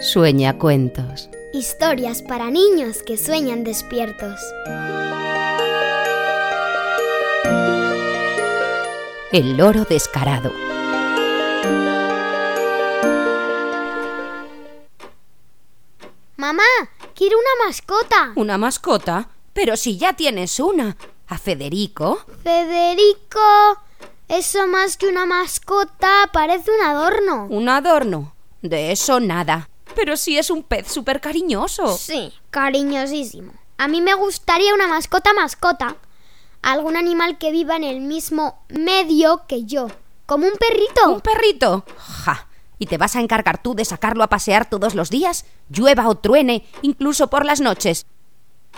Sueña cuentos. Historias para niños que sueñan despiertos. El loro descarado. Mamá, quiero una mascota. ¿Una mascota? Pero si ya tienes una. ¿A Federico? Federico, eso más que una mascota parece un adorno. ¿Un adorno? De eso nada. Pero si es un pez súper cariñoso. Sí, cariñosísimo. A mí me gustaría una mascota mascota. Algún animal que viva en el mismo medio que yo. Como un perrito. ¿Un perrito? Ja. ¿Y te vas a encargar tú de sacarlo a pasear todos los días? Llueva o truene, incluso por las noches.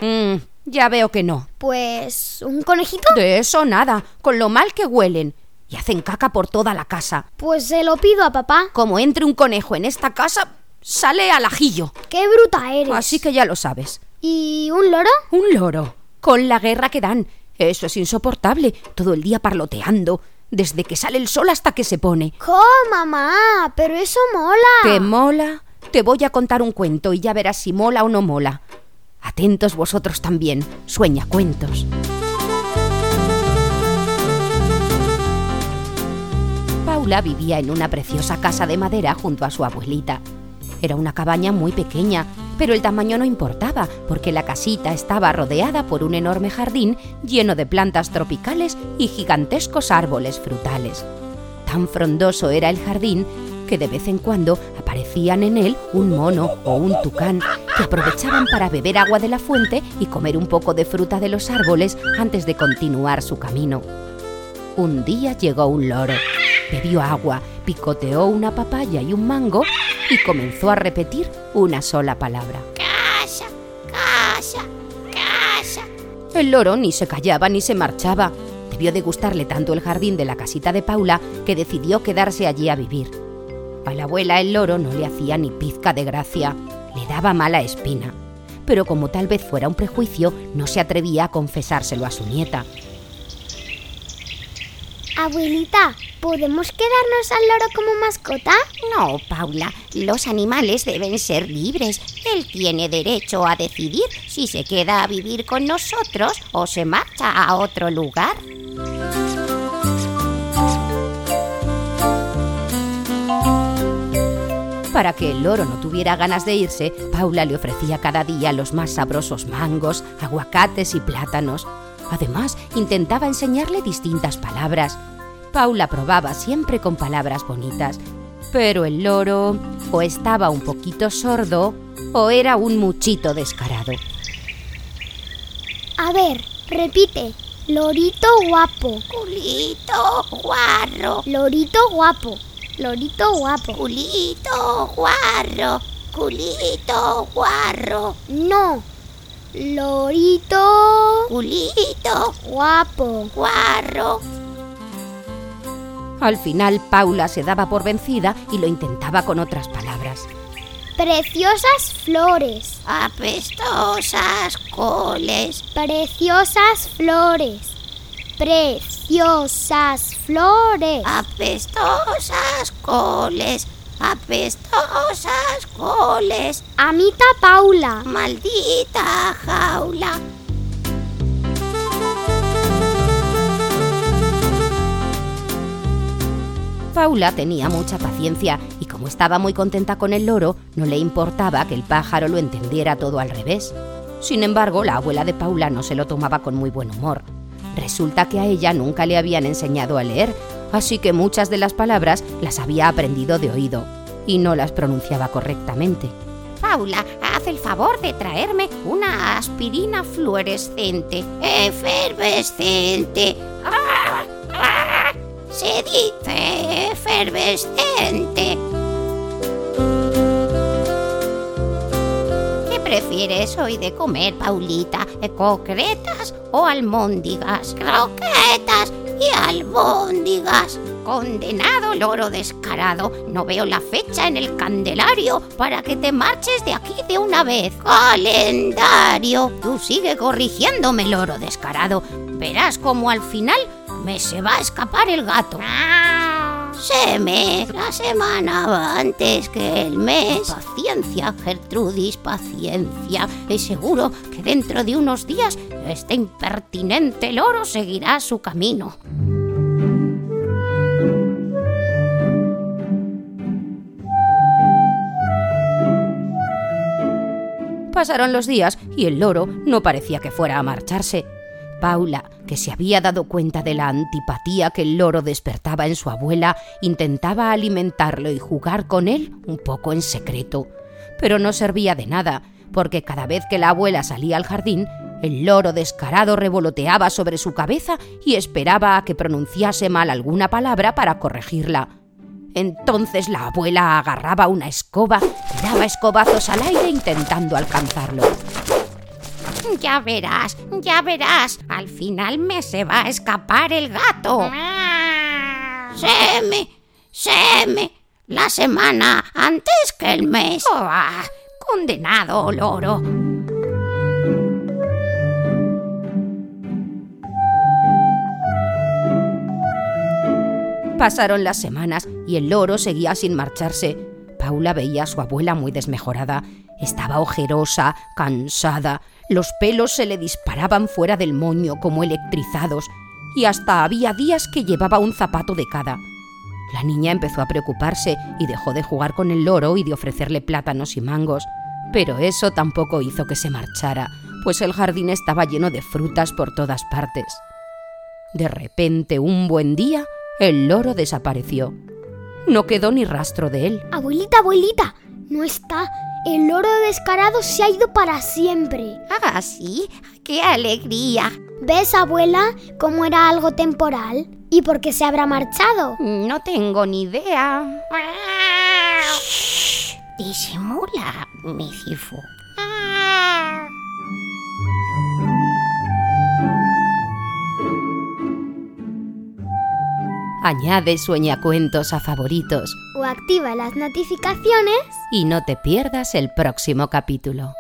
Mmm, ya veo que no. Pues... ¿un conejito? De eso nada, con lo mal que huelen. Y hacen caca por toda la casa. Pues se lo pido a papá. Como entre un conejo en esta casa, sale al ajillo. ¡Qué bruta eres! Así que ya lo sabes. ¿Y un loro? Un loro. Con la guerra que dan. Eso es insoportable. Todo el día parloteando. Desde que sale el sol hasta que se pone. ¡Jo, mamá! Pero eso mola. ¿Te mola? Te voy a contar un cuento y ya verás si mola o no mola. Atentos vosotros también. Sueña cuentos. Paula vivía en una preciosa casa de madera junto a su abuelita. Era una cabaña muy pequeña, pero el tamaño no importaba, porque la casita estaba rodeada por un enorme jardín lleno de plantas tropicales y gigantescos árboles frutales. Tan frondoso era el jardín que de vez en cuando aparecían en él un mono o un tucán que aprovechaban para beber agua de la fuente y comer un poco de fruta de los árboles antes de continuar su camino. Un día llegó un loro, bebió agua, picoteó una papaya y un mango y comenzó a repetir una sola palabra. Casa, casa, casa. El loro ni se callaba ni se marchaba. Debió de gustarle tanto el jardín de la casita de Paula que decidió quedarse allí a vivir. A la abuela el loro no le hacía ni pizca de gracia, le daba mala espina. Pero como tal vez fuera un prejuicio, no se atrevía a confesárselo a su nieta. Abuelita, ¿podemos quedarnos al loro como mascota? No, Paula, los animales deben ser libres. Él tiene derecho a decidir si se queda a vivir con nosotros o se marcha a otro lugar. Para que el loro no tuviera ganas de irse, Paula le ofrecía cada día los más sabrosos mangos, aguacates y plátanos. Además, intentaba enseñarle distintas palabras. Paula probaba siempre con palabras bonitas, pero el loro o estaba un poquito sordo o era un muchito descarado. A ver, repite. Lorito guapo. Culito guarro, Lorito guapo. Lorito guapo. culito guarro, culito guarro, No. Lorito culito guapo. guarro. Al final, Paula se daba por vencida y lo intentaba con otras palabras. Preciosas flores. Apestosas coles, Preciosas flores. Preciosas flores. apestosas coles, apestosas coles. Amita Paula. Maldita jaula. Paula tenía mucha paciencia y como estaba muy contenta con el loro, no le importaba que el pájaro lo entendiera todo al revés. Sin embargo, la abuela de Paula no se lo tomaba con muy buen humor. Resulta que a ella nunca le habían enseñado a leer, así que muchas de las palabras las había aprendido de oído y no las pronunciaba correctamente. Paula, haz el favor de traerme una aspirina fluorescente, efervescente. Se dice efervescente. ¿Qué prefieres hoy de comer, Paulita? ¿Concretas o almóndigas? Croquetas y albóndigas. Condenado loro descarado, no veo la fecha en el candelario para que te marches de aquí de una vez. Calendario, tú sigue corrigiéndome, loro descarado. Verás como al final me se va a escapar el gato. Seme, la semana va antes que el mes. Paciencia, Gertrudis, paciencia. Es seguro que dentro de unos días este impertinente loro seguirá su camino. Pasaron los días y el loro no parecía que fuera a marcharse. Paula, que se había dado cuenta de la antipatía que el loro despertaba en su abuela, intentaba alimentarlo y jugar con él un poco en secreto. Pero no servía de nada, porque cada vez que la abuela salía al jardín, el loro descarado revoloteaba sobre su cabeza y esperaba a que pronunciase mal alguna palabra para corregirla. Entonces la abuela agarraba una escoba y daba escobazos al aire intentando alcanzarlo. Ya verás, ya verás. Al final me se va a escapar el gato. Seme, seme. La semana antes que el mes. Oh, ah, condenado loro. Pasaron las semanas y el loro seguía sin marcharse. Paula veía a su abuela muy desmejorada. Estaba ojerosa, cansada, los pelos se le disparaban fuera del moño como electrizados y hasta había días que llevaba un zapato de cada. La niña empezó a preocuparse y dejó de jugar con el loro y de ofrecerle plátanos y mangos. Pero eso tampoco hizo que se marchara, pues el jardín estaba lleno de frutas por todas partes. De repente, un buen día, el loro desapareció. No quedó ni rastro de él. Abuelita, abuelita, no está. El loro descarado se ha ido para siempre. Ah, sí, qué alegría. ¿Ves, abuela, cómo era algo temporal? ¿Y por qué se habrá marchado? No tengo ni idea. Shh, disimula, mi Añade sueñacuentos a favoritos O activa las notificaciones. y no te pierdas el próximo capítulo.